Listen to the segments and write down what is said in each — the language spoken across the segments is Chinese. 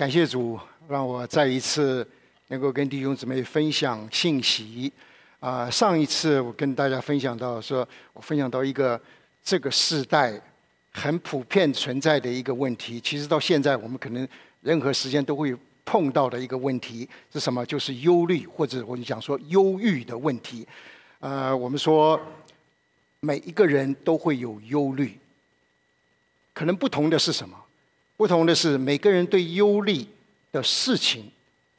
感谢主，让我再一次能够跟弟兄姊妹分享信息。啊，上一次我跟大家分享到，说我分享到一个这个时代很普遍存在的一个问题，其实到现在我们可能任何时间都会碰到的一个问题是什么？就是忧虑，或者我们讲说忧郁的问题。呃，我们说每一个人都会有忧虑，可能不同的是什么？不同的是，每个人对忧虑的事情，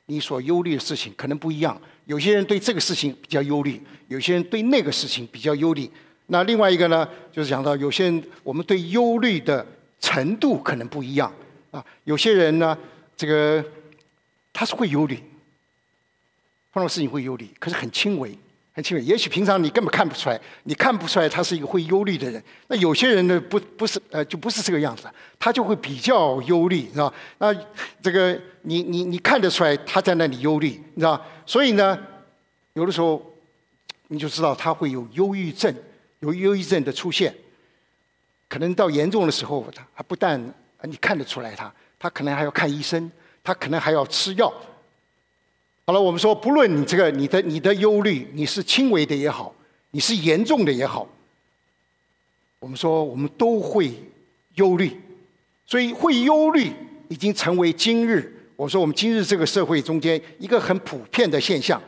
你所忧虑的事情可能不一样。有些人对这个事情比较忧虑，有些人对那个事情比较忧虑。那另外一个呢，就是讲到有些人我们对忧虑的程度可能不一样啊。有些人呢，这个他是会忧虑，碰到事情会忧虑，可是很轻微。很轻微，也许平常你根本看不出来，你看不出来他是一个会忧虑的人。那有些人呢，不不是呃，就不是这个样子，他就会比较忧虑，是吧那这个你你你看得出来他在那里忧虑，你知道所以呢，有的时候你就知道他会有忧郁症，有忧郁症的出现，可能到严重的时候，他不但你看得出来他，他可能还要看医生，他可能还要吃药。好了，我们说，不论你这个你的你的忧虑，你是轻微的也好，你是严重的也好，我们说我们都会忧虑，所以会忧虑已经成为今日我说我们今日这个社会中间一个很普遍的现象，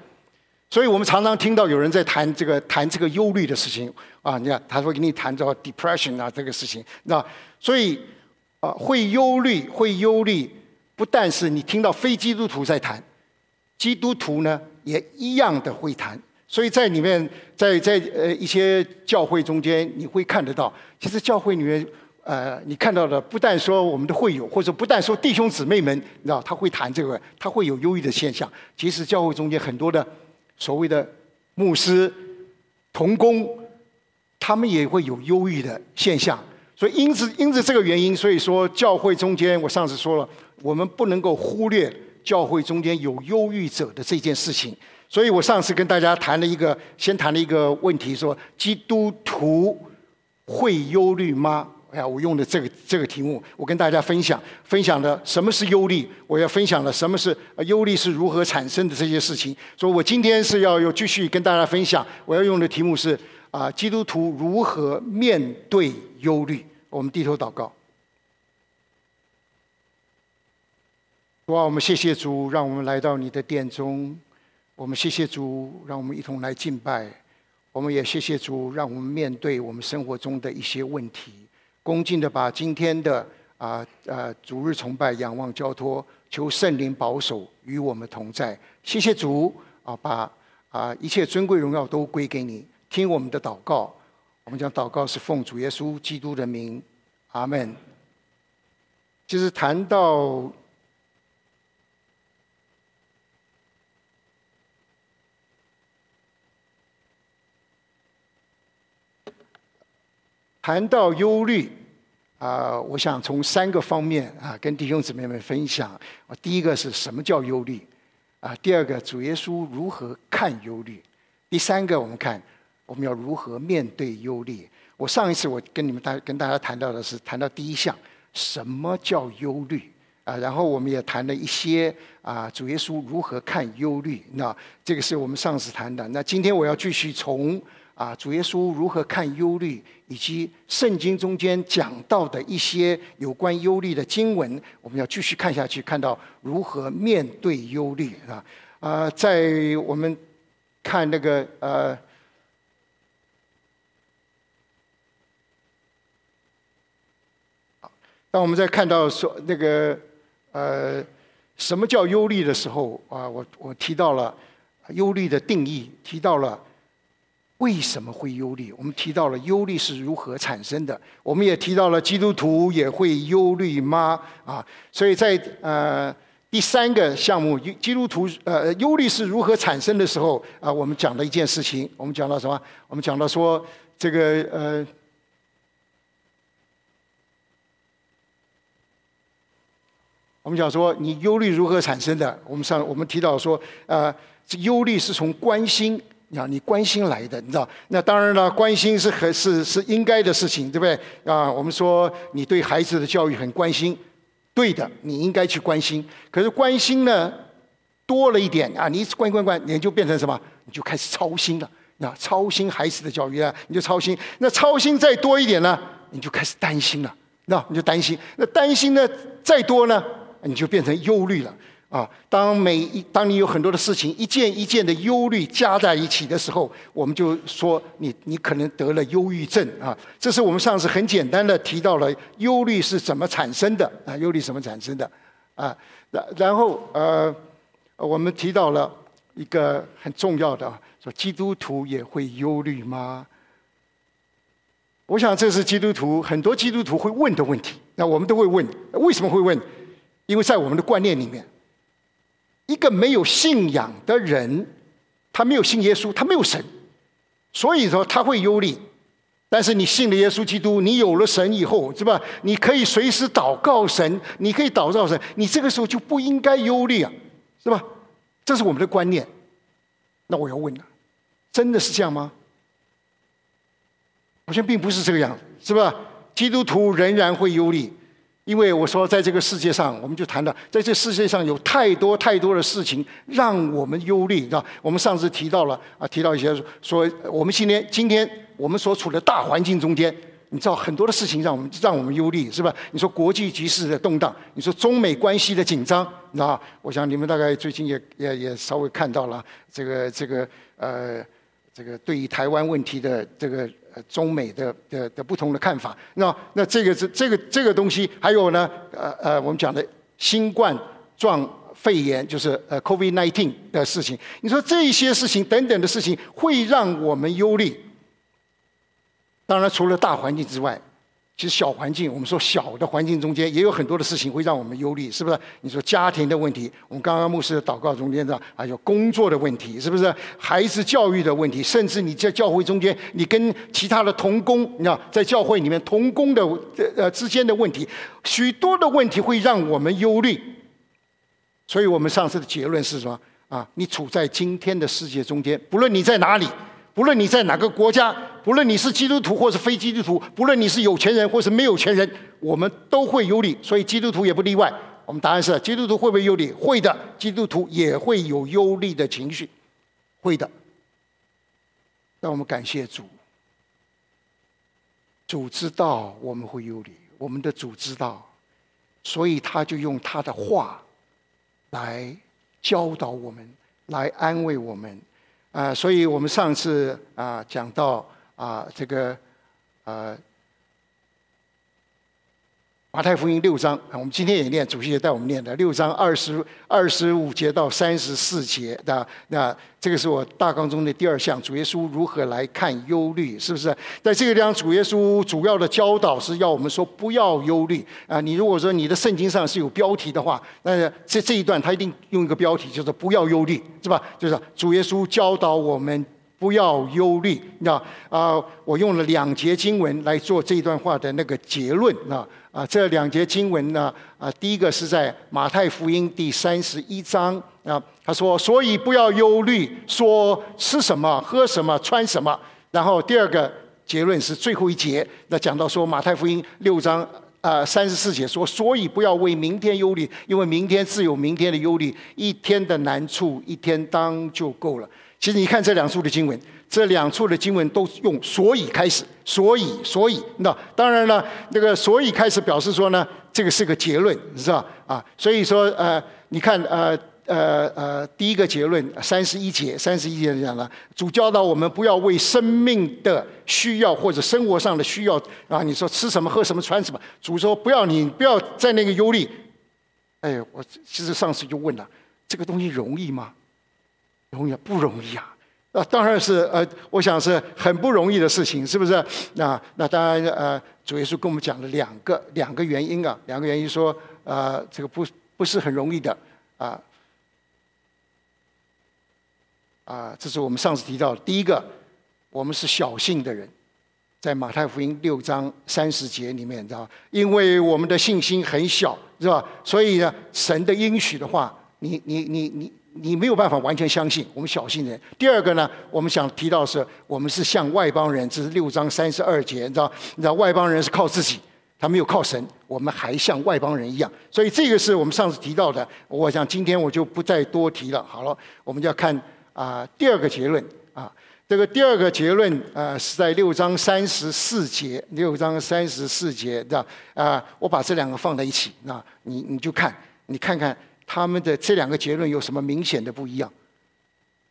所以我们常常听到有人在谈这个谈这个忧虑的事情。啊，你看他说跟你谈到 depression 啊这个事情，那所以啊会忧虑会忧虑，不但是你听到非基督徒在谈。基督徒呢也一样的会谈，所以在里面，在在呃一些教会中间，你会看得到，其实教会里面，呃，你看到的不但说我们的会友，或者不但说弟兄姊妹们，你知道他会谈这个，他会有忧郁的现象。其实教会中间很多的所谓的牧师、童工，他们也会有忧郁的现象。所以因此因此这个原因，所以说教会中间，我上次说了，我们不能够忽略。教会中间有忧郁者的这件事情，所以我上次跟大家谈了一个，先谈了一个问题，说基督徒会忧虑吗？哎呀，我用的这个这个题目，我跟大家分享分享的什么是忧虑，我要分享的什么是忧虑是如何产生的这些事情。所以我今天是要又继续跟大家分享，我要用的题目是啊，基督徒如何面对忧虑？我们低头祷告。主啊，我们谢谢主，让我们来到你的殿中。我们谢谢主，让我们一同来敬拜。我们也谢谢主，让我们面对我们生活中的一些问题，恭敬的把今天的啊啊主日崇拜、仰望、交托，求圣灵保守与我们同在。谢谢主啊，把啊一切尊贵荣耀都归给你。听我们的祷告，我们将祷告是奉主耶稣基督的名，阿门。就是谈到。谈到忧虑，啊，我想从三个方面啊，跟弟兄姊妹们分享。啊，第一个是什么叫忧虑？啊，第二个主耶稣如何看忧虑？第三个，我们看我们要如何面对忧虑。我上一次我跟你们大跟大家谈到的是谈到第一项，什么叫忧虑？啊，然后我们也谈了一些啊，主耶稣如何看忧虑？那这个是我们上次谈的。那今天我要继续从。啊，主耶稣如何看忧虑，以及圣经中间讲到的一些有关忧虑的经文，我们要继续看下去，看到如何面对忧虑啊。啊，在我们看那个呃，当我们在看到说那个呃，什么叫忧虑的时候啊，我我提到了忧虑的定义，提到了。为什么会忧虑？我们提到了忧虑是如何产生的，我们也提到了基督徒也会忧虑吗？啊，所以在呃第三个项目，基督徒呃忧虑是如何产生的时候啊，我们讲了一件事情，我们讲到什么？我们讲到说这个呃，我们讲说你忧虑如何产生的？我们上我们提到说呃，忧虑是从关心。啊，你关心来的，你知道？那当然了，关心是很是是应该的事情，对不对？啊，我们说你对孩子的教育很关心，对的，你应该去关心。可是关心呢多了一点啊，你一关关关，你就变成什么？你就开始操心了。那操心孩子的教育啊，你就操心。那操心再多一点呢，你就开始担心了。那你就担心。那担心呢再多呢，你就变成忧虑了。啊，当每一当你有很多的事情一件一件的忧虑加在一起的时候，我们就说你你可能得了忧郁症啊。这是我们上次很简单的提到了忧虑是怎么产生的啊，忧虑怎么产生的啊？然然后呃，我们提到了一个很重要的，说基督徒也会忧虑吗？我想这是基督徒很多基督徒会问的问题。那我们都会问，为什么会问？因为在我们的观念里面。一个没有信仰的人，他没有信耶稣，他没有神，所以说他会忧虑。但是你信了耶稣基督，你有了神以后，是吧？你可以随时祷告神，你可以祷告神，你这个时候就不应该忧虑啊，是吧？这是我们的观念。那我要问了，真的是这样吗？好像并不是这个样子，是吧？基督徒仍然会忧虑。因为我说，在这个世界上，我们就谈到，在这世界上有太多太多的事情让我们忧虑，知道？我们上次提到了啊，提到一些说，我们今天今天我们所处的大环境中间，你知道很多的事情让我们让我们忧虑，是吧？你说国际局势的动荡，你说中美关系的紧张，你知道？我想你们大概最近也也也稍微看到了这个这个呃，这个对于台湾问题的这个。中美的的的不同的看法，那那这个是这个这个东西，还有呢，呃呃，我们讲的新冠状肺炎，就是呃 COVID nineteen 的事情，你说这些事情等等的事情，会让我们忧虑。当然，除了大环境之外。其实小环境，我们说小的环境中间也有很多的事情会让我们忧虑，是不是？你说家庭的问题，我们刚刚牧师的祷告中间的，还有工作的问题，是不是？孩子教育的问题，甚至你在教会中间，你跟其他的同工，你知道，在教会里面同工的呃之间的问题，许多的问题会让我们忧虑。所以我们上次的结论是什么？啊，你处在今天的世界中间，不论你在哪里。不论你在哪个国家，不论你是基督徒或是非基督徒，不论你是有钱人或是没有钱人，我们都会有理，所以基督徒也不例外。我们答案是：基督徒会不会有理？会的，基督徒也会有忧虑的情绪，会的。让我们感谢主，主知道我们会忧虑，我们的主知道，所以他就用他的话来教导我们，来安慰我们。啊，所以我们上次啊讲到啊这个呃马太福音六章，我们今天也念，主席也带我们念的六章二十二十五节到三十四节的。那这个是我大纲中的第二项，主耶稣如何来看忧虑，是不是？在这个地方，主耶稣主要的教导是要我们说不要忧虑啊。你如果说你的圣经上是有标题的话，那这这一段他一定用一个标题，就是不要忧虑，是吧？就是主耶稣教导我们。不要忧虑，那啊，我用了两节经文来做这一段话的那个结论，啊啊，这两节经文呢，啊，第一个是在马太福音第三十一章，啊，他说，所以不要忧虑，说吃什么、喝什么、穿什么。然后第二个结论是最后一节，那讲到说马太福音六章啊三十四节说，所以不要为明天忧虑，因为明天自有明天的忧虑，一天的难处一天当就够了。其实你看这两处的经文，这两处的经文都用“所以”开始，“所以”，所以，那当然了，那个“所以”开始表示说呢，这个是个结论，是吧？啊，所以说，呃，你看，呃，呃，呃，第一个结论，三十一节，三十一节讲了，主教导我们不要为生命的需要或者生活上的需要啊，你说吃什么、喝什么、穿什么，主说不要你不要在那个忧虑。哎，我其实上次就问了，这个东西容易吗？容易不容易啊？那，当然是呃，我想是很不容易的事情，是不是？那那当然呃，主耶稣跟我们讲了两个两个原因啊，两个原因说呃，这个不不是很容易的啊啊，这是我们上次提到的。第一个，我们是小信的人，在马太福音六章三十节里面，知道因为我们的信心很小，是吧？所以呢，神的应许的话，你你你你。你没有办法完全相信我们小心人。第二个呢，我们想提到是，我们是向外邦人，这是六章三十二节，你知道？你知道外邦人是靠自己，他没有靠神，我们还像外邦人一样。所以这个是我们上次提到的。我想今天我就不再多提了。好了，我们就要看啊第二个结论啊。这个第二个结论啊是在六章三十四节，六章三十四节的啊。我把这两个放在一起，那你你就看，你看看他们的这两个结论有什么明显的不一样？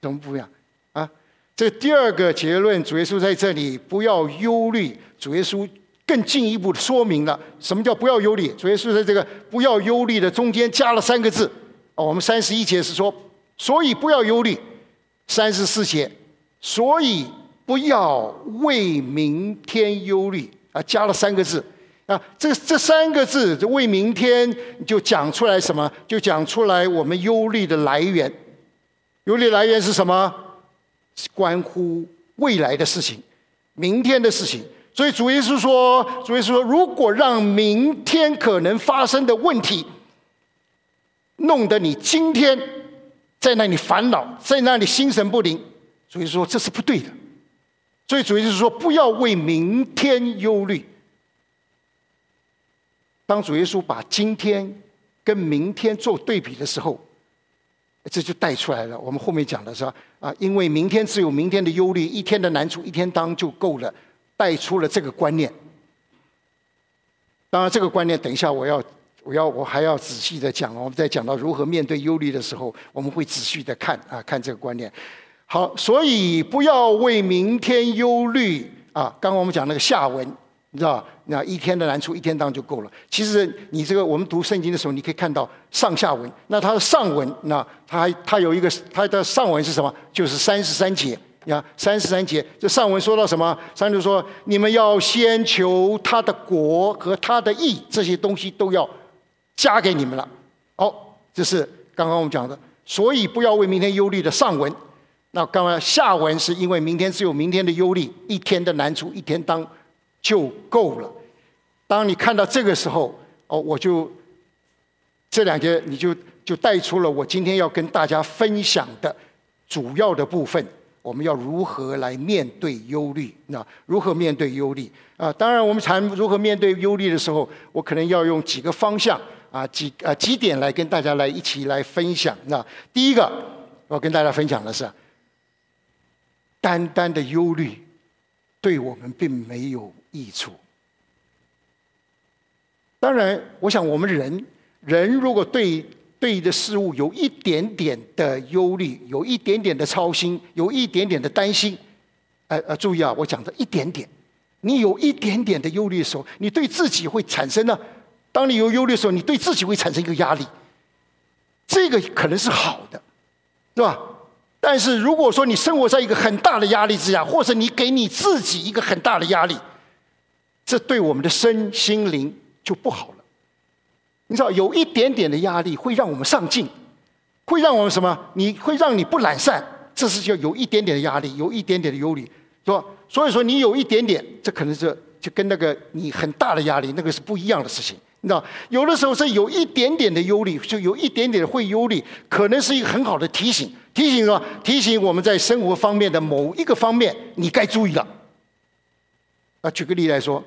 怎么不一样？啊，这第二个结论，主耶稣在这里不要忧虑，主耶稣。更进一步的说明了什么叫不要忧虑。主耶稣在这个不要忧虑的中间加了三个字。哦，我们三十一节是说，所以不要忧虑；三十四节，所以不要为明天忧虑。啊，加了三个字。啊，这这三个字为明天就讲出来什么？就讲出来我们忧虑的来源。忧虑来源是什么？是关乎未来的事情，明天的事情。所以主耶稣说：“主耶稣说，如果让明天可能发生的问题，弄得你今天在那里烦恼，在那里心神不宁，所以说这是不对的。所以主耶稣说，不要为明天忧虑。当主耶稣把今天跟明天做对比的时候，这就带出来了。我们后面讲的是吧啊，因为明天只有明天的忧虑，一天的难处一天当就够了。”带出了这个观念。当然，这个观念等一下我要我要我还要仔细的讲。我们在讲到如何面对忧虑的时候，我们会仔细的看啊，看这个观念。好，所以不要为明天忧虑啊。刚刚我们讲那个下文，你知道那一天的难处一天当就够了。其实你这个我们读圣经的时候，你可以看到上下文。那它的上文，那它还它有一个它的上文是什么？就是三十三节。呀，三十三节，这上文说到什么？上文说：你们要先求他的国和他的义，这些东西都要加给你们了。哦，这是刚刚我们讲的，所以不要为明天忧虑的上文。那刚刚下文是因为明天只有明天的忧虑，一天的难处一天当就够了。当你看到这个时候，哦，我就这两节你就就带出了我今天要跟大家分享的主要的部分。我们要如何来面对忧虑？那如何面对忧虑？啊，当然，我们谈如何面对忧虑的时候，我可能要用几个方向啊，几啊几点来跟大家来一起来分享。那第一个，我跟大家分享的是，单单的忧虑对我们并没有益处。当然，我想我们人人如果对对的事物有一点点的忧虑，有一点点的操心，有一点点的担心，呃呃，注意啊，我讲的一点点，你有一点点的忧虑的时候，你对自己会产生呢？当你有忧虑的时候，你对自己会产生一个压力，这个可能是好的，是吧？但是如果说你生活在一个很大的压力之下，或者你给你自己一个很大的压力，这对我们的身心灵就不好了。你知道，有一点点的压力会让我们上进，会让我们什么？你会让你不懒散，这是叫有一点点的压力，有一点点的忧虑，是吧？所以说，你有一点点，这可能是就跟那个你很大的压力，那个是不一样的事情。你知道，有的时候是有一点点的忧虑，就有一点点的会忧虑，可能是一个很好的提醒，提醒什么？提醒我们在生活方面的某一个方面，你该注意了。啊，举个例来说。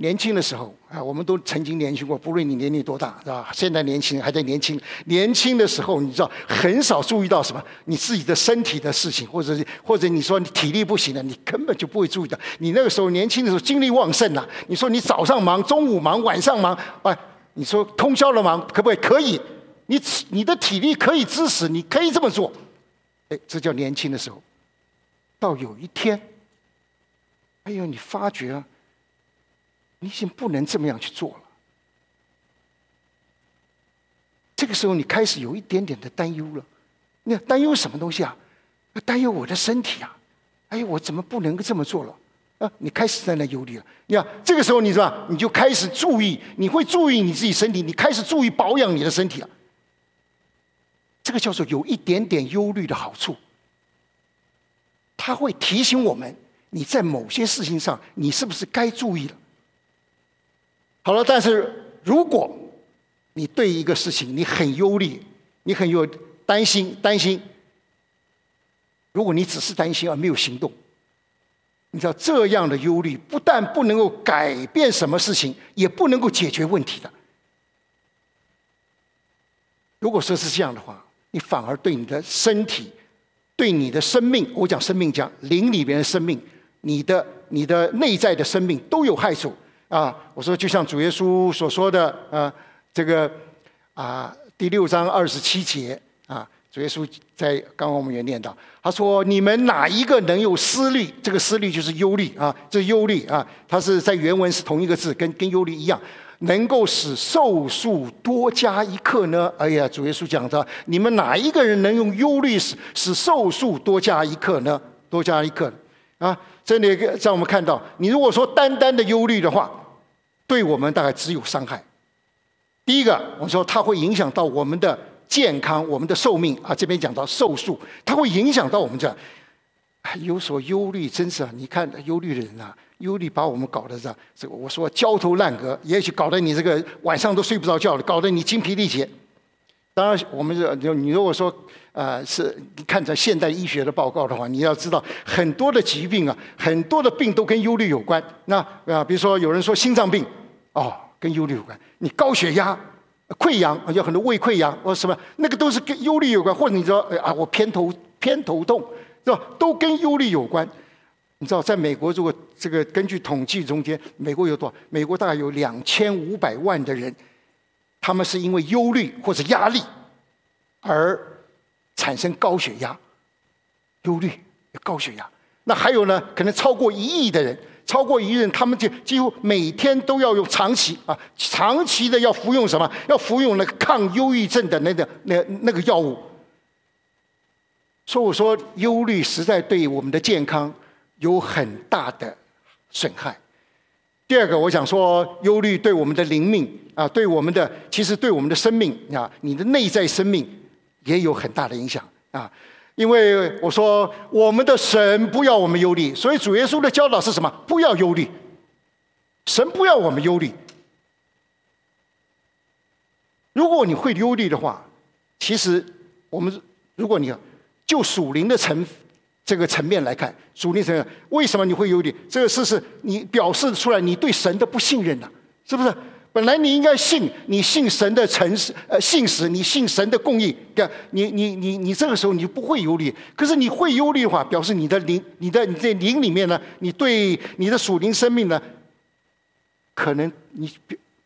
年轻的时候啊，我们都曾经年轻过，不论你年龄多大，是吧？现在年轻人还在年轻，年轻的时候，你知道很少注意到什么，你自己的身体的事情，或者或者你说你体力不行了，你根本就不会注意到。你那个时候年轻的时候精力旺盛呐，你说你早上忙，中午忙，晚上忙，哎，你说通宵的忙，可不可以？可以，你你的体力可以支持，你可以这么做，哎，这叫年轻的时候。到有一天，哎呦，你发觉。你已经不能这么样去做了。这个时候，你开始有一点点的担忧了。那担忧什么东西啊？担忧我的身体啊！哎，我怎么不能够这么做了？啊，你开始在那忧虑了。你看，这个时候，你是吧？你就开始注意，你会注意你自己身体，你开始注意保养你的身体了。这个叫做有一点点忧虑的好处。他会提醒我们，你在某些事情上，你是不是该注意了？好了，但是如果你对一个事情你很忧虑，你很有担心，担心。如果你只是担心而没有行动，你知道这样的忧虑，不但不能够改变什么事情，也不能够解决问题的。如果说是这样的话，你反而对你的身体、对你的生命，我讲生命讲灵里边的生命，你的你的内在的生命都有害处啊！我说，就像主耶稣所说的啊，这个啊第六章二十七节啊，主耶稣在刚刚我们也念到，他说：“你们哪一个能有思虑？这个思虑就是忧虑啊，这忧虑啊，它是在原文是同一个字，跟跟忧虑一样。”能够使寿数多加一刻呢？哎呀，主耶稣讲的，你们哪一个人能用忧虑使使寿数多加一刻呢？多加一刻啊！这里让我们看到，你如果说单单的忧虑的话，对我们大概只有伤害。第一个，我说它会影响到我们的健康、我们的寿命啊。这边讲到寿数，它会影响到我们这有所忧虑，真是啊！你看忧虑的人啊。忧虑把我们搞得这这，我说焦头烂额，也许搞得你这个晚上都睡不着觉了，搞得你精疲力竭。当然，我们这你如果说呃是你看着现代医学的报告的话，你要知道很多的疾病啊，很多的病都跟忧虑有关。那啊，比如说有人说心脏病，哦，跟忧虑有关。你高血压、溃疡，有很多胃溃疡或什么，那个都是跟忧虑有关。或者你说啊，我偏头偏头痛，是吧？都跟忧虑有关。你知道，在美国，如果这个根据统计中间，美国有多少？美国大概有两千五百万的人，他们是因为忧虑或者压力而产生高血压、忧虑、高血压。那还有呢？可能超过一亿的人，超过一亿人，他们就几乎每天都要用长期啊，长期的要服用什么？要服用那个抗忧郁症的那个那那个药物。所以我说，忧虑实在对我们的健康。有很大的损害。第二个，我想说，忧虑对我们的灵命啊，对我们的其实对我们的生命啊，你的内在生命也有很大的影响啊。因为我说，我们的神不要我们忧虑，所以主耶稣的教导是什么？不要忧虑。神不要我们忧虑。如果你会忧虑的话，其实我们如果你就属灵的层。这个层面来看，属灵层面，为什么你会忧虑？这个事是你表示出来你对神的不信任呐，是不是？本来你应该信，你信神的诚实，呃，信实，你信神的供应，对你你你你这个时候你就不会忧虑。可是你会忧虑的话，表示你的灵，你的你在灵里面呢，你对你的属灵生命呢，可能你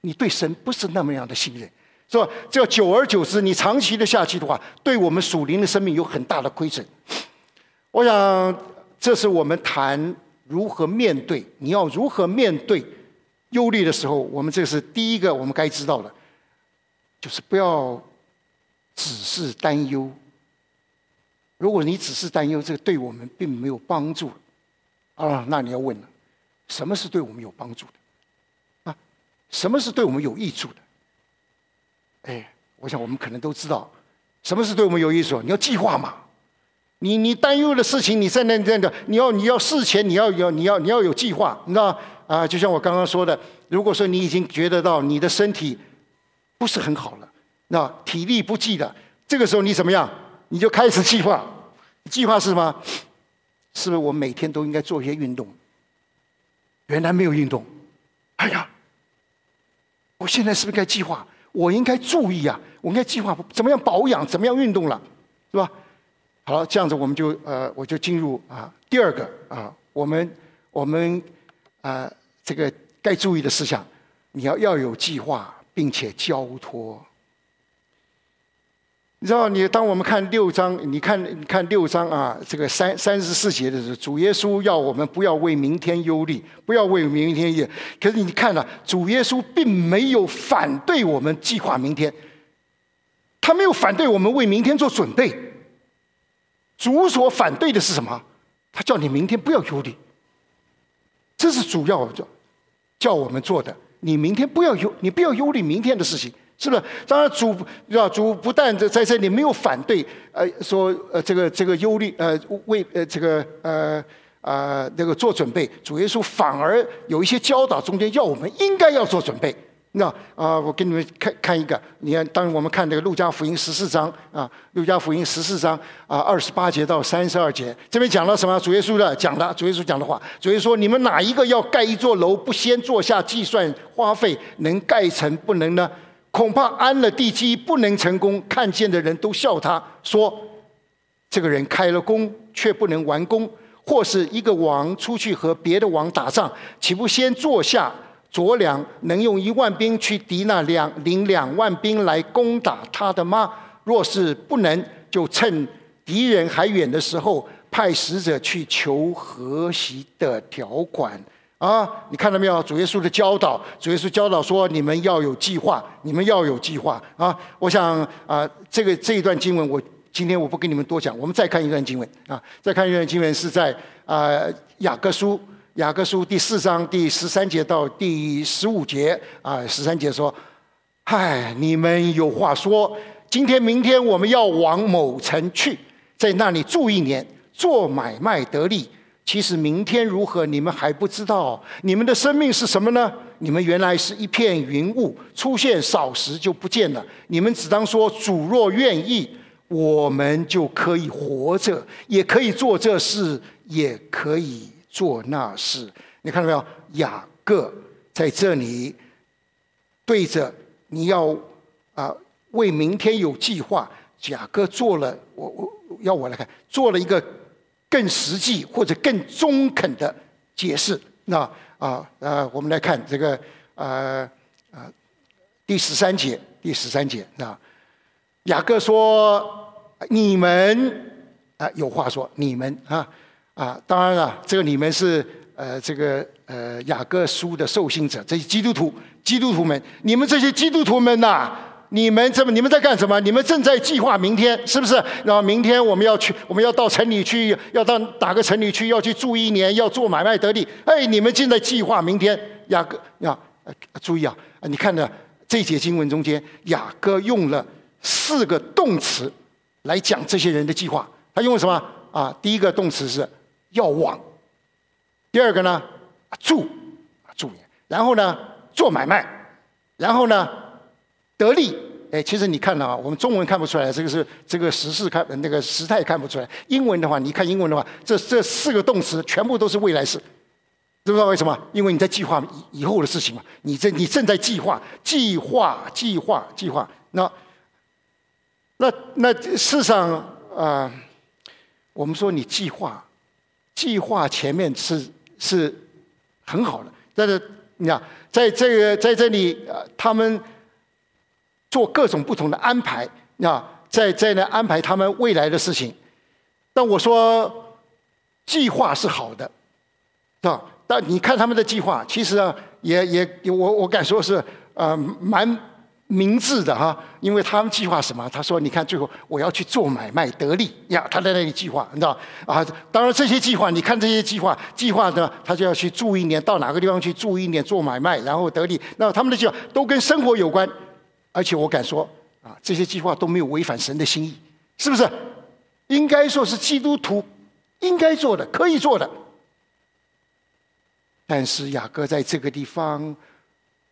你对神不是那么样的信任，是吧？这久而久之，你长期的下去的话，对我们属灵的生命有很大的亏损。我想，这是我们谈如何面对，你要如何面对忧虑的时候，我们这是第一个我们该知道的，就是不要只是担忧。如果你只是担忧，这个对我们并没有帮助啊，那你要问了，什么是对我们有帮助的？啊，什么是对我们有益处的？哎，我想我们可能都知道，什么是对我们有益处？你要计划嘛。你你担忧的事情，你在那那的，你要你要事前你要要你要你要有计划，你知道啊？就像我刚刚说的，如果说你已经觉得到你的身体不是很好了，那体力不济的，这个时候你怎么样？你就开始计划，计划是什么？是不是我每天都应该做一些运动？原来没有运动，哎呀，我现在是不是该计划？我应该注意啊，我应该计划怎么样保养，怎么样运动了，是吧？好，这样子我们就呃，我就进入啊第二个啊，我们我们啊这个该注意的事项，你要要有计划，并且交托。你知道，你当我们看六章，你看你看六章啊，这个三三十四节的时候，主耶稣要我们不要为明天忧虑，不要为明天忧。可是你看了，主耶稣并没有反对我们计划明天，他没有反对我们为明天做准备。主所反对的是什么？他叫你明天不要忧虑，这是主要叫叫我们做的。你明天不要忧，你不要忧虑明天的事情，是不是？当然，主要主不但在在这里没有反对，呃，说呃这个这个忧虑，呃为呃这个呃啊那个做准备。主耶稣反而有一些教导，中间要我们应该要做准备，那啊，我给你们看看一个。你看，当我们看这个《路加福音》十四章啊，《路加福音》十四章啊，二十八节到三十二节，这边讲了什么？主耶稣的讲的，主耶稣讲的话。主耶稣说：“你们哪一个要盖一座楼，不先坐下计算花费，能盖成不能呢？恐怕安了地基，不能成功。看见的人都笑他，说这个人开了工，却不能完工。或是一个王出去和别的王打仗，岂不先坐下？”左良能用一万兵去敌那两领两万兵来攻打他的吗？若是不能，就趁敌人还远的时候，派使者去求和习的条款啊！你看到没有？主耶稣的教导，主耶稣教导说：你们要有计划，你们要有计划啊！我想啊，这个这一段经文，我今天我不跟你们多讲，我们再看一段经文啊，再看一段经文是在啊雅各书。雅各书第四章第十三节到第十五节啊，十三节说：“嗨，你们有话说，今天、明天我们要往某城去，在那里住一年，做买卖得利。其实明天如何，你们还不知道。你们的生命是什么呢？你们原来是一片云雾，出现少时就不见了。你们只当说：主若愿意，我们就可以活着，也可以做这事，也可以。”做那事，你看到没有？雅各在这里对着你要啊，为明天有计划。雅各做了，我我要我来看，做了一个更实际或者更中肯的解释。那啊呃，我们来看这个呃啊第十三节，第十三节啊，雅各说：“你们啊，有话说，你们啊。”啊，当然了，这个你们是呃，这个呃雅各书的受信者，这些基督徒，基督徒们，你们这些基督徒们呐，你们这么，你们在干什么？你们正在计划明天，是不是？然后明天我们要去，我们要到城里去，要到哪个城里去？要去住一年，要做买卖得利。哎，你们正在计划明天。雅各，呀，注意啊，你看呢，这节经文中间，雅各用了四个动词来讲这些人的计划。他用了什么？啊，第一个动词是。要往，第二个呢，住，住，然后呢，做买卖，然后呢，得利。哎，其实你看了啊，我们中文看不出来，这个是这个时事看那个时态看不出来。英文的话，你看英文的话，这这四个动词全部都是未来式，知不知道为什么？因为你在计划以以后的事情嘛，你正你正在计划，计划，计划，计划。那那那事实上啊，我们说你计划。计划前面是是很好的，但是你看，在这个在这里，呃，他们做各种不同的安排，啊，在在那安排他们未来的事情。但我说，计划是好的，是吧？但你看他们的计划，其实啊，也也我我敢说是呃蛮。明智的哈，因为他们计划什么？他说：“你看，最后我要去做买卖得利呀。”他在那里计划，你知道啊？当然，这些计划，你看这些计划，计划呢，他就要去住一年，到哪个地方去住一年做买卖，然后得利。那他们的计划都跟生活有关，而且我敢说啊，这些计划都没有违反神的心意，是不是？应该说是基督徒应该做的，可以做的。但是雅各在这个地方。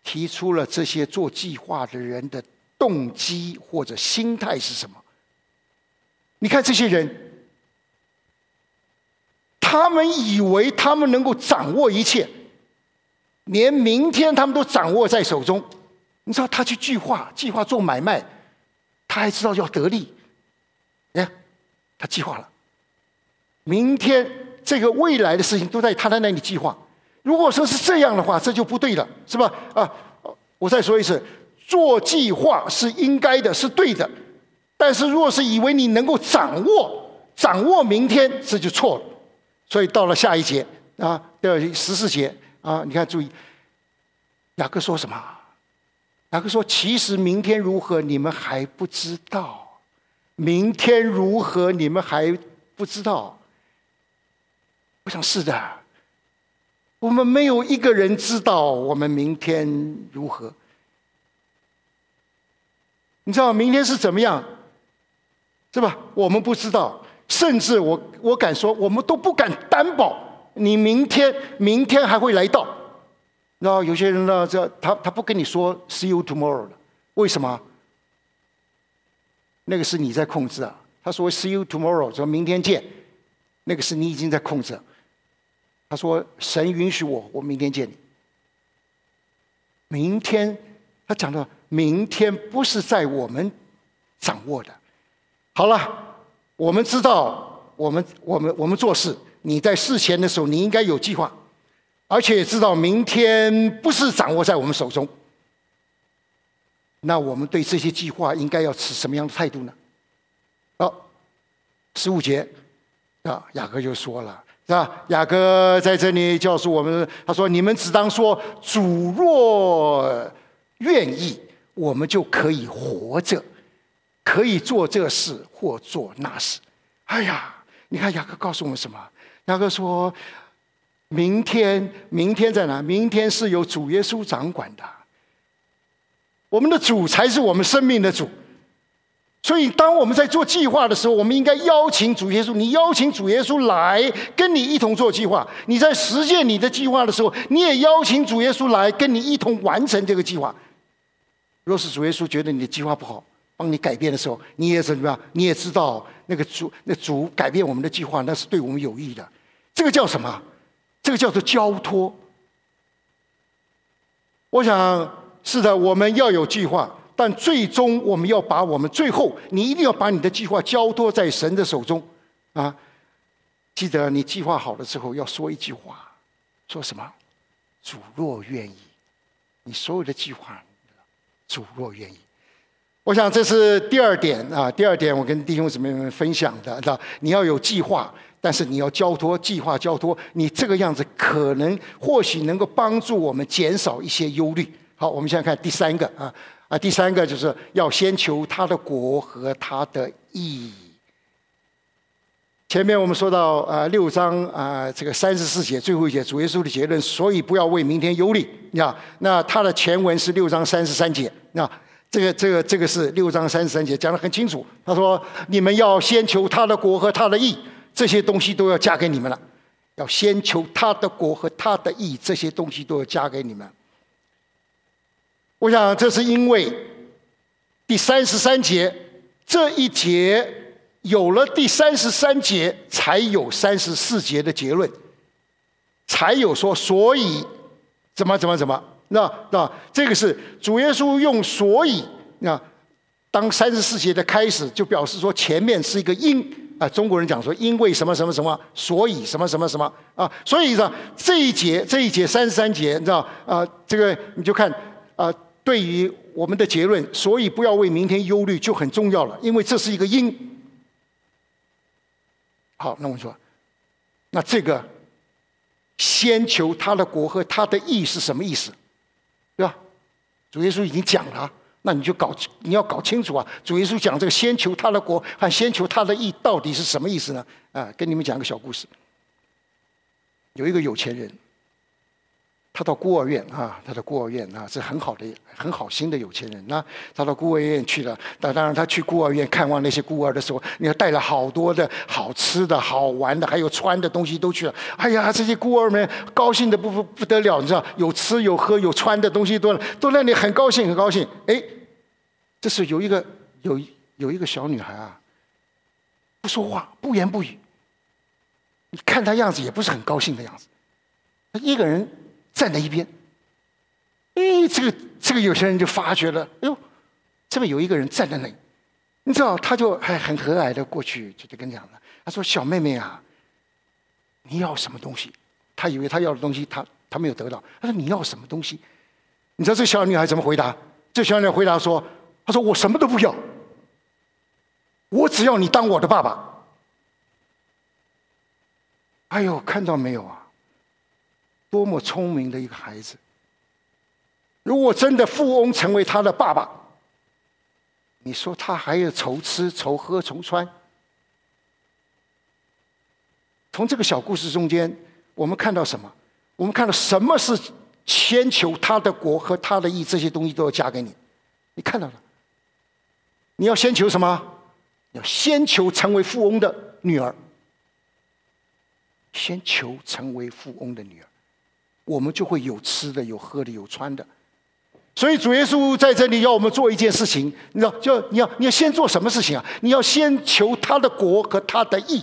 提出了这些做计划的人的动机或者心态是什么？你看这些人，他们以为他们能够掌握一切，连明天他们都掌握在手中。你知道他去计划、计划做买卖，他还知道要得利。哎，他计划了，明天这个未来的事情都在他的那里计划。如果说是这样的话，这就不对了，是吧？啊，我再说一次，做计划是应该的，是对的。但是，如果是以为你能够掌握、掌握明天，这就错了。所以到了下一节啊，第二十四节啊，你看，注意，雅各说什么？雅各说：“其实明天如何，你们还不知道。明天如何，你们还不知道。”我想是的。我们没有一个人知道我们明天如何。你知道明天是怎么样，是吧？我们不知道，甚至我我敢说，我们都不敢担保你明天明天还会来到。那有些人呢，这他他不跟你说 “see you tomorrow” 的，为什么？那个是你在控制啊。他说 “see you tomorrow”，说明天见，那个是你已经在控制。他说：“神允许我，我明天见你。”明天，他讲的明天不是在我们掌握的。好了，我们知道，我们我们我们做事，你在事前的时候，你应该有计划。而且知道明天不是掌握在我们手中，那我们对这些计划应该要持什么样的态度呢？好，十五节啊，雅各就说了，是吧？雅各在这里告诉我们，他说：“你们只当说，主若愿意，我们就可以活着，可以做这事或做那事。”哎呀，你看雅各告诉我们什么？雅各说。明天，明天在哪？明天是由主耶稣掌管的。我们的主才是我们生命的主，所以当我们在做计划的时候，我们应该邀请主耶稣。你邀请主耶稣来跟你一同做计划。你在实现你的计划的时候，你也邀请主耶稣来跟你一同完成这个计划。若是主耶稣觉得你的计划不好，帮你改变的时候，你也怎么样？你也知道那个主，那主改变我们的计划，那是对我们有益的。这个叫什么？这个叫做交托。我想是的，我们要有计划，但最终我们要把我们最后，你一定要把你的计划交托在神的手中啊！记得你计划好了之后，要说一句话，说什么？主若愿意，你所有的计划，主若愿意。我想这是第二点啊，第二点我跟弟兄姊妹们分享的，那你要有计划。但是你要交托计划交托，你这个样子可能或许能够帮助我们减少一些忧虑。好，我们现在看第三个啊啊，第三个就是要先求他的国和他的义。前面我们说到啊六章啊这个三十四节最后一节主耶稣的结论，所以不要为明天忧虑。那那他的前文是六章三十三节，那这个这个这个是六章三十三节讲的很清楚。他说你们要先求他的国和他的义。这些东西都要加给你们了，要先求他的国和他的义，这些东西都要加给你们。我想这是因为第三十三节这一节有了第三十三节，才有三十四节的结论，才有说所以怎么怎么怎么，那那这个是主耶稣用所以那当三十四节的开始，就表示说前面是一个因。啊，中国人讲说，因为什么什么什么，所以什么什么什么啊，所以呢，这一节这一节三十三节，你知道啊，这个你就看啊，对于我们的结论，所以不要为明天忧虑就很重要了，因为这是一个因。好，那我们说，那这个先求他的国和他的义是什么意思？对吧？主耶稣已经讲了。那你就搞，你要搞清楚啊！主耶稣讲这个“先求他的国”和“先求他的义”到底是什么意思呢？啊，跟你们讲个小故事。有一个有钱人。他到孤儿院啊，他的孤儿院啊是很好的、很好心的有钱人。那他到孤儿院去了，那当然他去孤儿院看望那些孤儿的时候，你要带了好多的好吃的、好玩的，还有穿的东西都去了。哎呀，这些孤儿们高兴的不不不得了，你知道，有吃有喝有穿的东西多了，都让你很高兴很高兴。哎，这是有一个有有一个小女孩啊，不说话不言不语，你看她样子也不是很高兴的样子，她一个人。站在一边，哎，这个这个有些人就发觉了，哎呦，这边有一个人站在那里，你知道，他就还很和蔼的过去，就就跟讲了，他说：“小妹妹啊，你要什么东西？”他以为他要的东西，他他没有得到。他说：“你要什么东西？”你知道这小女孩怎么回答？这小女孩回答说：“她说我什么都不要，我只要你当我的爸爸。”哎呦，看到没有啊？多么聪明的一个孩子！如果真的富翁成为他的爸爸，你说他还要愁吃愁喝愁穿？从这个小故事中间，我们看到什么？我们看到什么是先求他的国和他的义，这些东西都要加给你。你看到了？你要先求什么？要先求成为富翁的女儿，先求成为富翁的女儿。我们就会有吃的、有喝的、有穿的。所以主耶稣在这里要我们做一件事情，你知道，就你要你要先做什么事情啊？你要先求他的国和他的义。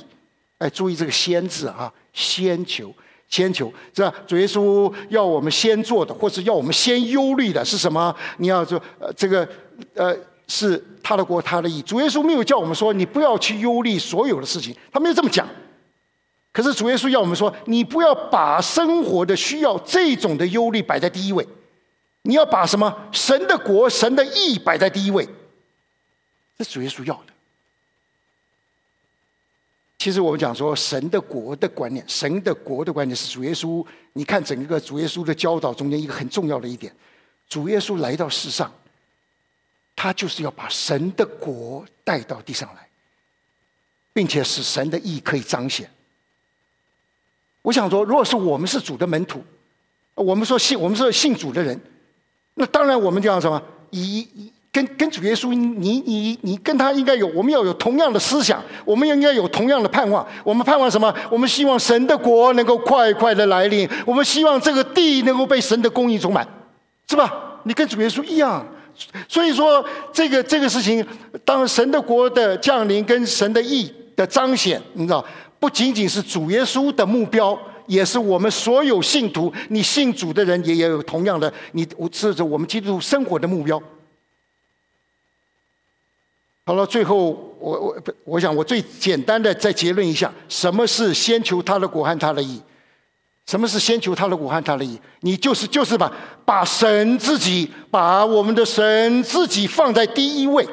哎，注意这个“先”字啊，先求，先求，是吧？主耶稣要我们先做的，或者要我们先忧虑的是什么？你要说，呃，这个，呃，是他的国，他的义。主耶稣没有叫我们说，你不要去忧虑所有的事情，他没有这么讲。可是主耶稣要我们说，你不要把生活的需要这种的忧虑摆在第一位。你要把什么神的国、神的义摆在第一位，这主耶稣要的。其实我们讲说神的国的观念，神的国的观念是主耶稣。你看整个主耶稣的教导中间一个很重要的一点，主耶稣来到世上，他就是要把神的国带到地上来，并且使神的义可以彰显。我想说，如果是我们是主的门徒，我们说信，我们是信主的人。那当然，我们就要什么？以跟跟主耶稣，你你你跟他应该有，我们要有同样的思想，我们应该有同样的盼望。我们盼望什么？我们希望神的国能够快快的来临，我们希望这个地能够被神的供应充满，是吧？你跟主耶稣一样，所以说这个这个事情，当神的国的降临跟神的义的彰显，你知道，不仅仅是主耶稣的目标。也是我们所有信徒，你信主的人也也有同样的，你我这是我们基督徒生活的目标。好了，最后我我我想我最简单的再结论一下：什么是先求他的国和他的义？什么是先求他的国和他的义？你就是就是把把神自己，把我们的神自己放在第一位。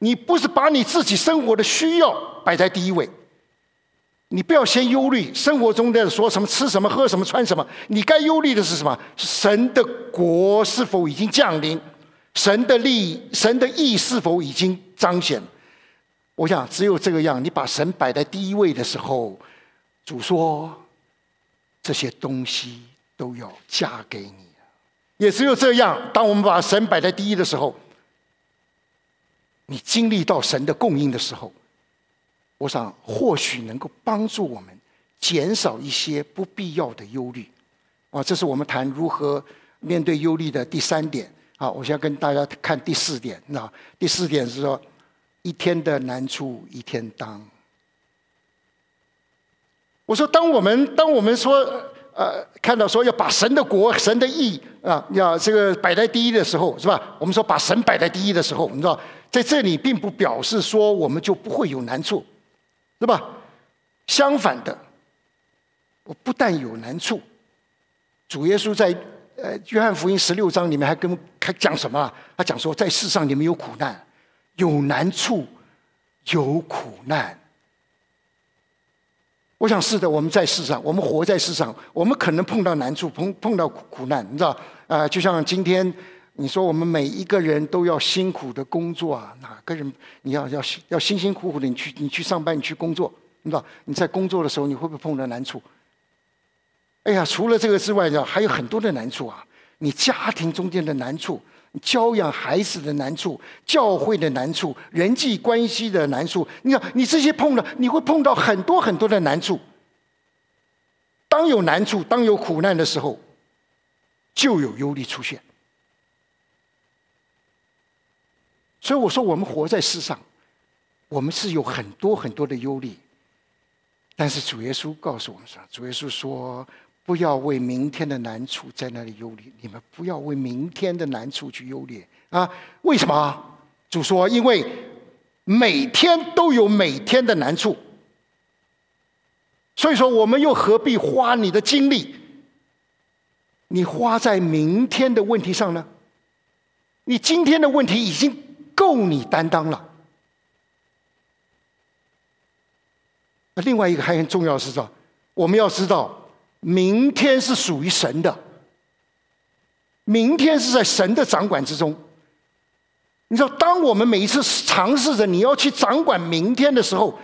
你不是把你自己生活的需要摆在第一位。你不要先忧虑生活中的说什么吃什么喝什么穿什么，你该忧虑的是什么？神的国是否已经降临？神的利益、神的义是否已经彰显？我想只有这个样，你把神摆在第一位的时候，主说这些东西都要加给你。也只有这样，当我们把神摆在第一的时候，你经历到神的供应的时候。我想，或许能够帮助我们减少一些不必要的忧虑。啊，这是我们谈如何面对忧虑的第三点。啊，我先跟大家看第四点。那第四点是说，一天的难处一天当。我说，当我们当我们说呃，看到说要把神的国、神的义啊，要这个摆在第一的时候，是吧？我们说把神摆在第一的时候，你知道，在这里并不表示说我们就不会有难处。是吧？相反的，我不但有难处，主耶稣在呃约翰福音十六章里面还跟还讲什么？他讲说，在世上你们有苦难，有难处，有苦难。我想是的，我们在世上，我们活在世上，我们可能碰到难处，碰碰到苦难，你知道？啊，就像今天。你说我们每一个人都要辛苦的工作啊？哪个人你要要要辛辛苦苦的你去你去上班你去工作，你知道你在工作的时候你会不会碰到难处？哎呀，除了这个之外呢，还有很多的难处啊！你家庭中间的难处，教养孩子的难处，教会的难处，人际关系的难处，你看你这些碰到你会碰到很多很多的难处。当有难处，当有苦难的时候，就有忧虑出现。所以我说，我们活在世上，我们是有很多很多的忧虑。但是主耶稣告诉我们说：“主耶稣说，不要为明天的难处在那里忧虑。你们不要为明天的难处去忧虑啊！为什么？主说，因为每天都有每天的难处。所以说，我们又何必花你的精力？你花在明天的问题上呢？你今天的问题已经……够你担当了。那另外一个还很重要的是说，我们要知道，明天是属于神的，明天是在神的掌管之中。你知道，当我们每一次尝试着你要去掌管明天的时候，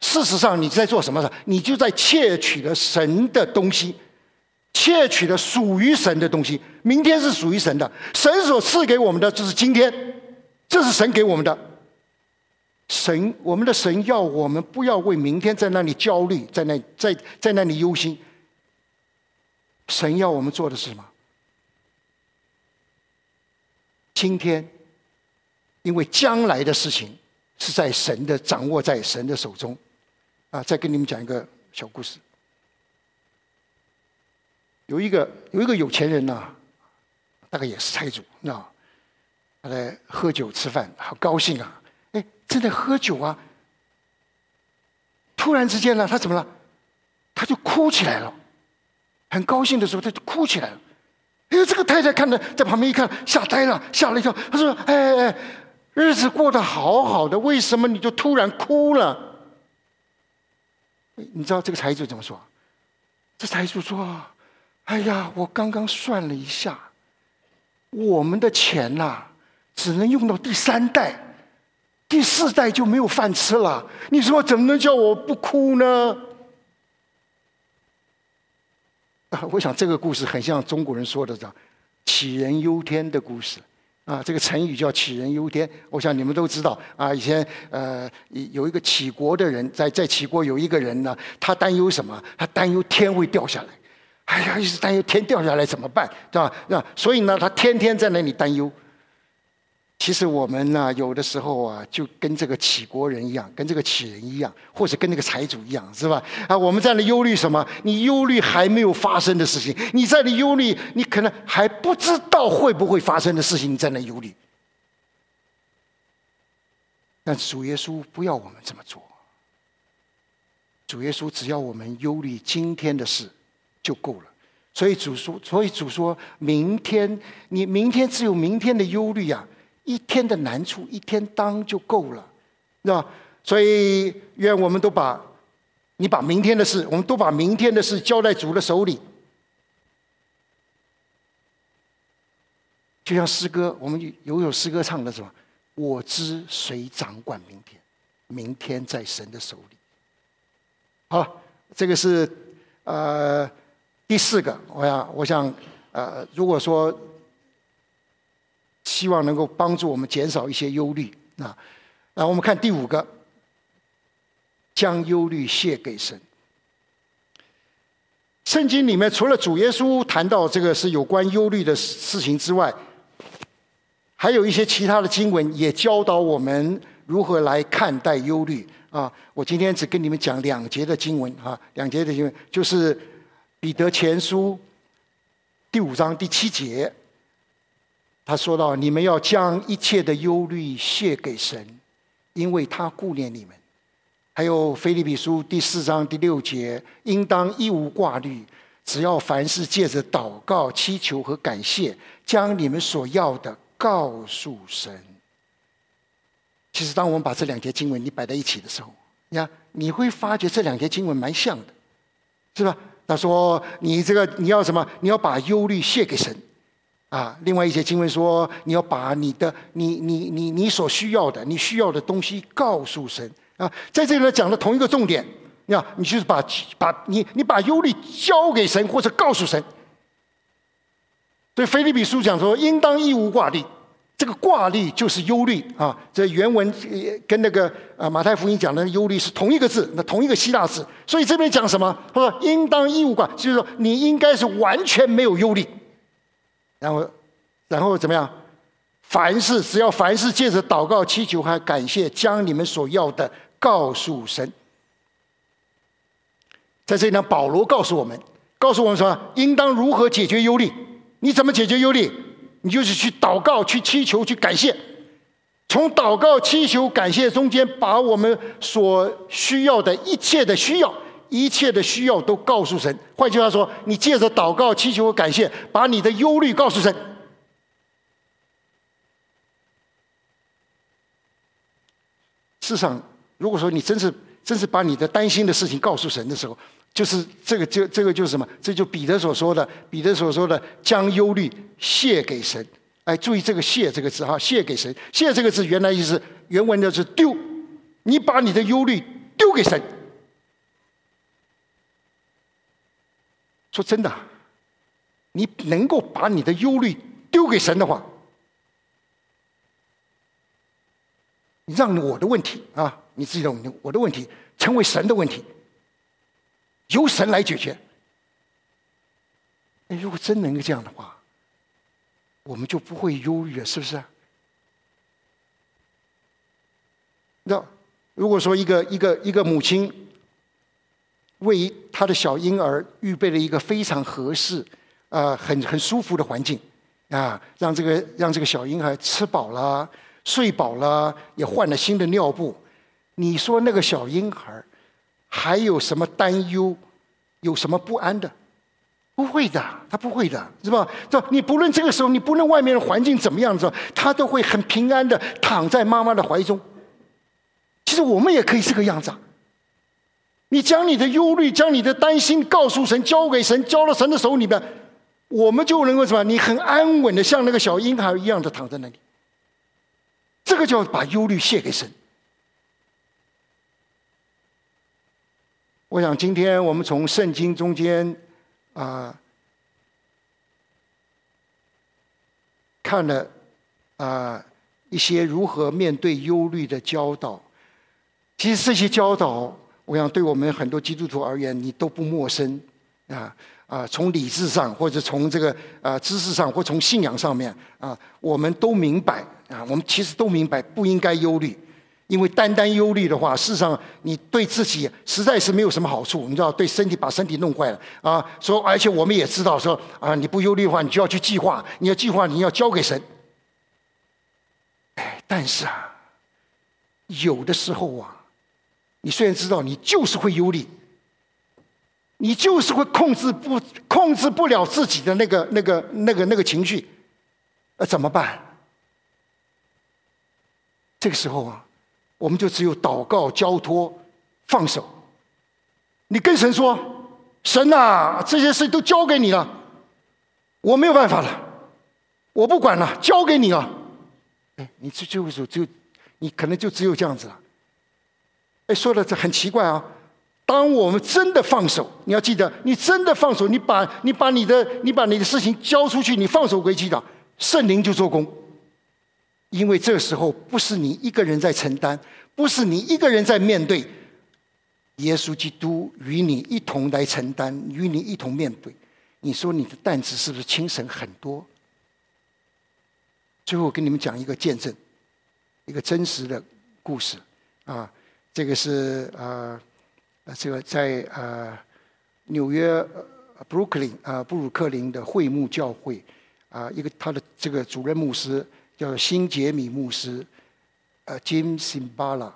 事实上你在做什么呢？你就在窃取了神的东西，窃取了属于神的东西。明天是属于神的，神所赐给我们的就是今天。这是神给我们的，神，我们的神要我们不要为明天在那里焦虑，在那在在那里忧心。神要我们做的是什么？今天，因为将来的事情是在神的掌握，在神的手中。啊，再跟你们讲一个小故事。有一个有一个有钱人呐，大概也是财主，那他在喝酒吃饭，好高兴啊！哎，正在喝酒啊，突然之间呢，他怎么了？他就哭起来了。很高兴的时候，他就哭起来了。哎呦，这个太太看着在旁边一看，吓呆了，吓了一跳。他说：“哎哎哎，日子过得好好的，为什么你就突然哭了？”你知道这个财主怎么说？这财主说：“哎呀，我刚刚算了一下，我们的钱呐，只能用到第三代，第四代就没有饭吃了。你说怎么能叫我不哭呢？”啊，我想这个故事很像中国人说的“叫杞人忧天”的故事。啊，这个成语叫“杞人忧天”，我想你们都知道。啊，以前呃，有一个杞国的人，在在杞国有一个人呢，他担忧什么？他担忧天会掉下来。哎呀，一直担忧天掉下来怎么办？对吧？那所以呢，他天天在那里担忧。其实我们呢，有的时候啊，就跟这个杞国人一样，跟这个杞人一样，或者跟那个财主一样，是吧？啊，我们在那忧虑什么？你忧虑还没有发生的事情，你在那忧虑，你可能还不知道会不会发生的事情，你在那忧虑。但主耶稣不要我们这么做。主耶稣只要我们忧虑今天的事就够了。所以主说，所以主说明天，你明天只有明天的忧虑呀。一天的难处，一天当就够了，是吧？所以愿我们都把，你把明天的事，我们都把明天的事交在主的手里。就像诗歌，我们有有诗歌唱的是吧？我知谁掌管明天，明天在神的手里。好，这个是呃第四个，我想，我想呃，如果说。希望能够帮助我们减少一些忧虑啊！那我们看第五个，将忧虑卸给神。圣经里面除了主耶稣谈到这个是有关忧虑的事情之外，还有一些其他的经文也教导我们如何来看待忧虑啊！我今天只跟你们讲两节的经文啊，两节的经文就是彼得前书第五章第七节。他说到：“你们要将一切的忧虑卸给神，因为他顾念你们。”还有《腓立比书》第四章第六节：“应当一无挂虑，只要凡事借着祷告、祈求和感谢，将你们所要的告诉神。”其实，当我们把这两节经文你摆在一起的时候，你看你会发觉这两节经文蛮像的，是吧？他说：“你这个你要什么？你要把忧虑卸给神。”啊，另外一些经文说，你要把你的、你、你、你、你所需要的、你需要的东西告诉神啊。在这里呢，讲的同一个重点，呀，你就是把把你你把忧虑交给神，或者告诉神。所以菲利比书讲说，应当一无挂虑。这个挂虑就是忧虑啊。这原文跟那个啊马太福音讲的忧虑是同一个字，那同一个希腊字。所以这边讲什么？他说应当一无挂，就是说你应该是完全没有忧虑。然后，然后怎么样？凡事只要凡事借着祷告、祈求和感谢，将你们所要的告诉神。在这里呢，保罗告诉我们，告诉我们说，应当如何解决忧虑？你怎么解决忧虑？你就是去祷告、去祈求、去感谢。从祷告、祈求、感谢中间，把我们所需要的一切的需要。一切的需要都告诉神。换句话说，你借着祷告、祈求和感谢，把你的忧虑告诉神。事实上，如果说你真是真是把你的担心的事情告诉神的时候，就是这个就这个就是什么？这就彼得所说的，彼得所说的将忧虑卸给神。哎，注意这个“卸”这个字哈，“卸给神”。“卸”这个字原来意思原文就是丢，你把你的忧虑丢给神。说真的，你能够把你的忧虑丢给神的话，你让我的问题啊，你自己的问题我的问题成为神的问题，由神来解决。哎，如果真能够这样的话，我们就不会忧虑了，是不是？那如果说一个一个一个母亲为他的小婴儿预备了一个非常合适、啊很很舒服的环境，啊，让这个让这个小婴孩吃饱了、睡饱了，也换了新的尿布，你说那个小婴孩还有什么担忧、有什么不安的？不会的，他不会的，是吧？这你不论这个时候，你不论外面的环境怎么样子，他都会很平安的躺在妈妈的怀中。其实我们也可以这个样子。你将你的忧虑、将你的担心告诉神，交给神，交到神的手里边，我们就能够什么？你很安稳的，像那个小婴孩一样的躺在那里。这个叫把忧虑卸给神。我想今天我们从圣经中间啊看了啊一些如何面对忧虑的教导。其实这些教导，我想对我们很多基督徒而言，你都不陌生啊啊！从理智上，或者从这个啊知识上，或从信仰上面啊，我们都明白啊。我们其实都明白，不应该忧虑，因为单单忧虑的话，事实上你对自己实在是没有什么好处。你知道，对身体把身体弄坏了啊。说，而且我们也知道，说啊，你不忧虑的话，你就要去计划，你要计划，你要交给神。哎，但是啊，有的时候啊。你虽然知道你就是会忧虑，你就是会控制不控制不了自己的那个那个那个那个情绪，那怎么办？这个时候啊，我们就只有祷告、交托、放手。你跟神说：“神啊，这些事都交给你了，我没有办法了，我不管了，交给你了。”哎，你这最后说，就你可能就只有这样子了。哎，说的这很奇怪啊！当我们真的放手，你要记得，你真的放手，你把你把你的你把你的事情交出去，你放手归去的，圣灵就做工。因为这时候不是你一个人在承担，不是你一个人在面对，耶稣基督与你一同来承担，与你一同面对。你说你的担子是不是轻省很多？最后跟你们讲一个见证，一个真实的故事啊。这个是呃，这个在呃纽约布鲁克林啊布鲁克林的会幕教会啊，一个他的这个主任牧师叫辛杰米牧师，呃，Jim Simbala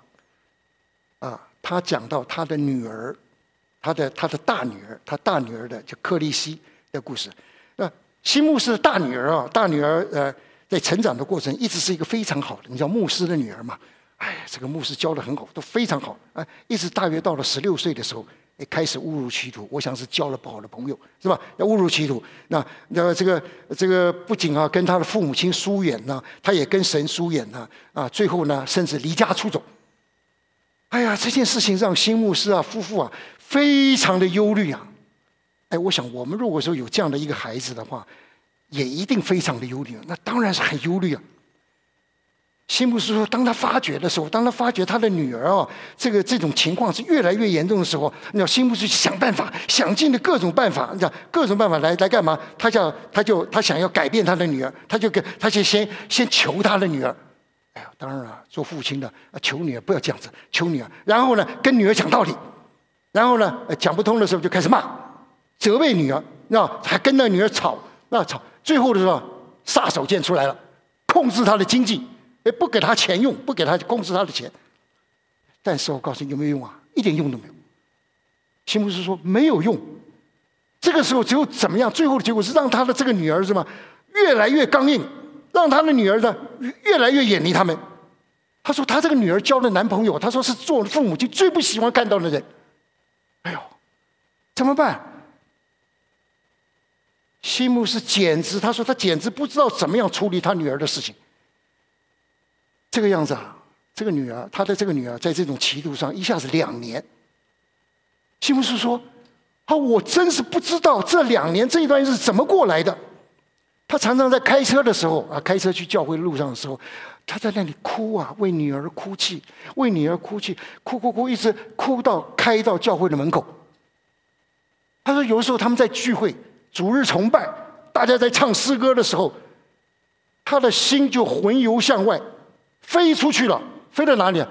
啊，他讲到他的女儿，他的他的大女儿，他大女儿的叫克利西的故事。那新牧师的大女儿啊，大女儿呃，在成长的过程一直是一个非常好的，你知道牧师的女儿嘛？哎，这个牧师教的很好，都非常好。哎，一直大约到了十六岁的时候，哎，开始误入歧途。我想是交了不好的朋友，是吧？要误入歧途。那那这个这个不仅啊跟他的父母亲疏远呢，他也跟神疏远呢。啊，最后呢，甚至离家出走。哎呀，这件事情让新牧师啊夫妇啊非常的忧虑啊。哎，我想我们如果说有这样的一个孩子的话，也一定非常的忧虑。啊那当然是很忧虑啊。辛普斯说：“当他发觉的时候，当他发觉他的女儿啊，这个这种情况是越来越严重的时候，那辛普斯想办法，想尽了各种办法，你知道各种办法来来干嘛？他叫他就他想要改变他的女儿，他就跟他就先先求他的女儿。哎呀，当然了，做父亲的求女儿不要这样子，求女儿。然后呢，跟女儿讲道理，然后呢，讲不通的时候就开始骂，责备女儿，那还跟那女儿吵，那吵，最后的时候杀手锏出来了，控制他的经济。”也不给他钱用，不给他工资他的钱。但是我告诉你，有没有用啊？一点用都没有。新牧师说没有用。这个时候只有怎么样？最后的结果是让他的这个女儿是吗？越来越刚硬，让他的女儿呢越来越远离他们。他说他这个女儿交的男朋友，他说是做父母亲最不喜欢看到的人。哎呦，怎么办？新牧师简直，他说他简直不知道怎么样处理他女儿的事情。这个样子啊，这个女儿，他的这个女儿，在这种歧途上一下子两年。西姆斯说：“啊，我真是不知道这两年这一段日子怎么过来的。”他常常在开车的时候啊，开车去教会路上的时候，他在那里哭啊，为女儿哭泣，为女儿哭泣，哭哭哭，一直哭到开到教会的门口。他说：“有时候他们在聚会，主日崇拜，大家在唱诗歌的时候，他的心就魂游向外，飞出去了，飞到哪里？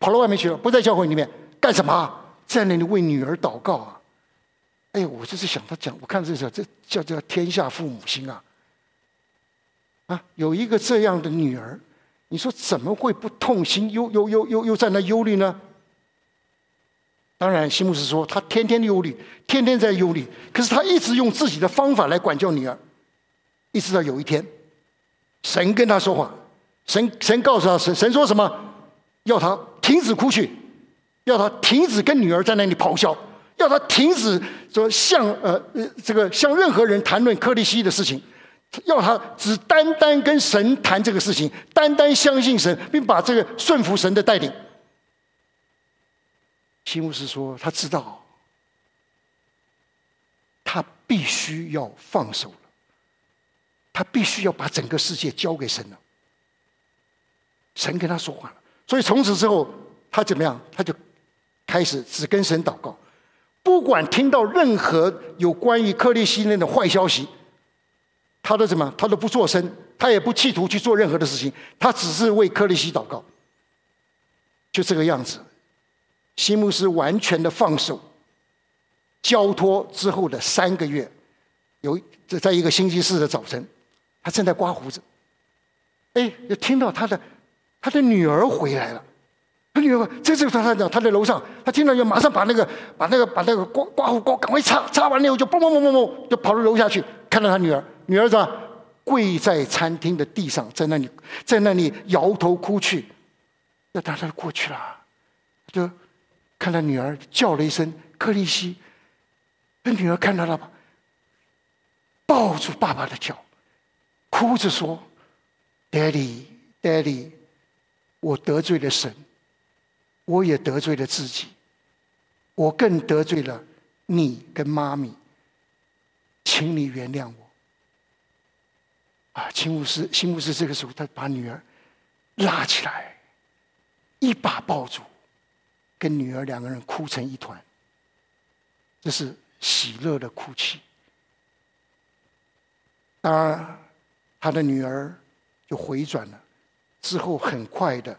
跑到外面去了，不在教会里面干什么？在那里为女儿祷告啊！哎呦，我就是想他讲，我看这叫这叫叫天下父母心啊！啊，有一个这样的女儿，你说怎么会不痛心？又又又又又在那忧虑呢？当然，西姆斯说他天天忧虑，天天在忧虑。可是他一直用自己的方法来管教女儿，一直到有一天，神跟他说话，神神告诉他，神神说什么？要他停止哭去，要他停止跟女儿在那里咆哮，要他停止说向呃呃这个向任何人谈论克利希的事情，要他只单单跟神谈这个事情，单单相信神，并把这个顺服神的带领。西姆斯说：“他知道，他必须要放手了，他必须要把整个世界交给神了。神跟他说话了，所以从此之后，他怎么样？他就开始只跟神祷告，不管听到任何有关于克利希那的坏消息，他都怎么？他都不做声，他也不企图去做任何的事情，他只是为克利希祷告，就这个样子。”西姆斯完全的放手，交托之后的三个月，有在在一个星期四的早晨，他正在刮胡子，哎，就听到他的他的女儿回来了。他女儿，这时候他他讲他在楼上，他听到就马上把那个把那个把那个刮刮胡刮赶快擦，擦完了以后就嘣嘣嘣嘣嘣就跑到楼下去，看到他女儿，女儿么跪在餐厅的地上，在那里在那里摇头哭去，要他他过去了，就。看到女儿叫了一声“克利希”，那女儿看到了吧，抱住爸爸的脚，哭着说：“Daddy，Daddy，我得罪了神，我也得罪了自己，我更得罪了你跟妈咪，请你原谅我。”啊，秦牧师，秦牧师这个时候，他把女儿拉起来，一把抱住。跟女儿两个人哭成一团，这是喜乐的哭泣。当然，他的女儿就回转了，之后很快的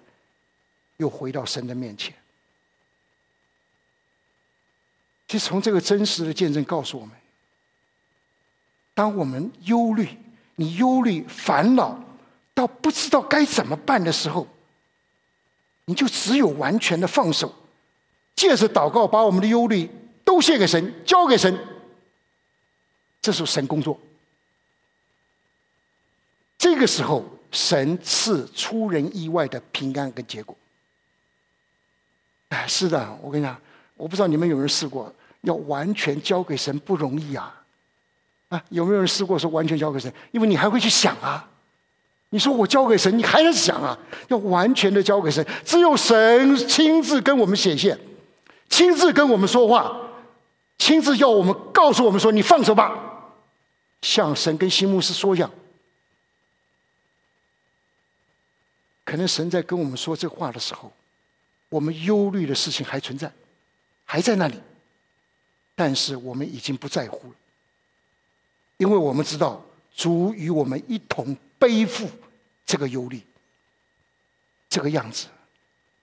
又回到神的面前。其实，从这个真实的见证告诉我们：，当我们忧虑、你忧虑、烦恼到不知道该怎么办的时候，你就只有完全的放手。借着祷告，把我们的忧虑都献给神，交给神。这是神工作。这个时候，神赐出人意外的平安跟结果。哎，是的，我跟你讲，我不知道你们有没有试过，要完全交给神不容易啊！啊，有没有人试过说完全交给神？因为你还会去想啊。你说我交给神，你还在想啊？要完全的交给神，只有神亲自跟我们显现。亲自跟我们说话，亲自要我们告诉我们说：“你放手吧。”像神跟新牧师说一样。可能神在跟我们说这话的时候，我们忧虑的事情还存在，还在那里，但是我们已经不在乎了，因为我们知道主与我们一同背负这个忧虑，这个样子，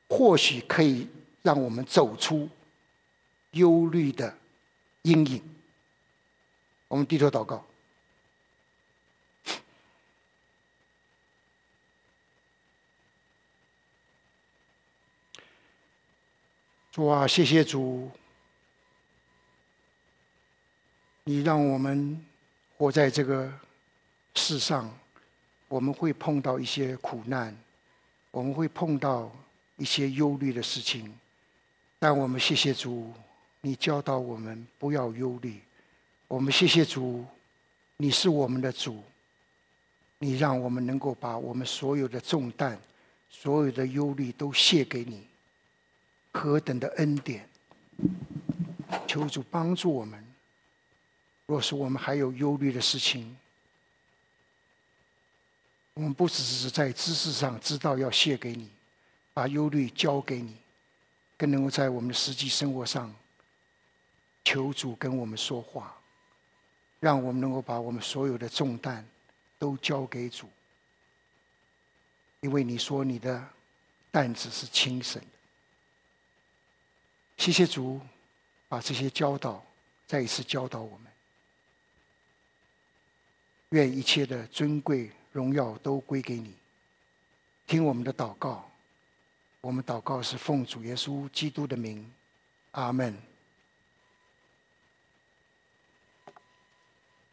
或许可以。让我们走出忧虑的阴影。我们低头祷告，主啊，谢谢主，你让我们活在这个世上，我们会碰到一些苦难，我们会碰到一些忧虑的事情。但我们谢谢主，你教导我们不要忧虑。我们谢谢主，你是我们的主，你让我们能够把我们所有的重担、所有的忧虑都卸给你。何等的恩典！求主帮助我们。若是我们还有忧虑的事情，我们不只是在知识上知道要谢给你，把忧虑交给你。更能够在我们的实际生活上，求主跟我们说话，让我们能够把我们所有的重担都交给主，因为你说你的担子是轻省的。谢谢主，把这些教导再一次教导我们。愿一切的尊贵荣耀都归给你。听我们的祷告，我们祷告是奉主耶稣基督的名，阿门。